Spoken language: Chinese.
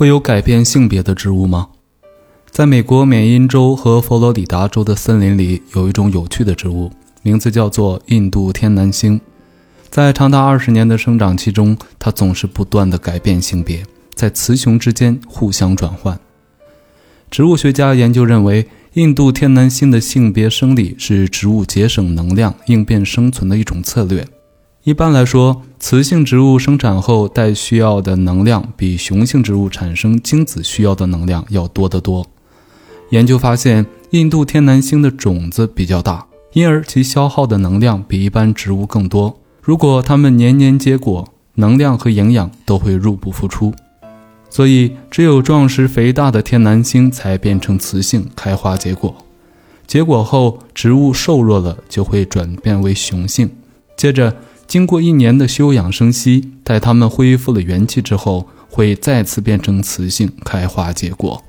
会有改变性别的植物吗？在美国缅因州和佛罗里达州的森林里，有一种有趣的植物，名字叫做印度天南星。在长达二十年的生长期中，它总是不断的改变性别，在雌雄之间互相转换。植物学家研究认为，印度天南星的性别生理是植物节省能量、应变生存的一种策略。一般来说，雌性植物生产后带需要的能量比雄性植物产生精子需要的能量要多得多。研究发现，印度天南星的种子比较大，因而其消耗的能量比一般植物更多。如果它们年年结果，能量和营养都会入不敷出。所以，只有壮实肥大的天南星才变成雌性开花结果。结果后，植物瘦弱了，就会转变为雄性。接着，经过一年的休养生息，待它们恢复了元气之后，会再次变成雌性开花结果。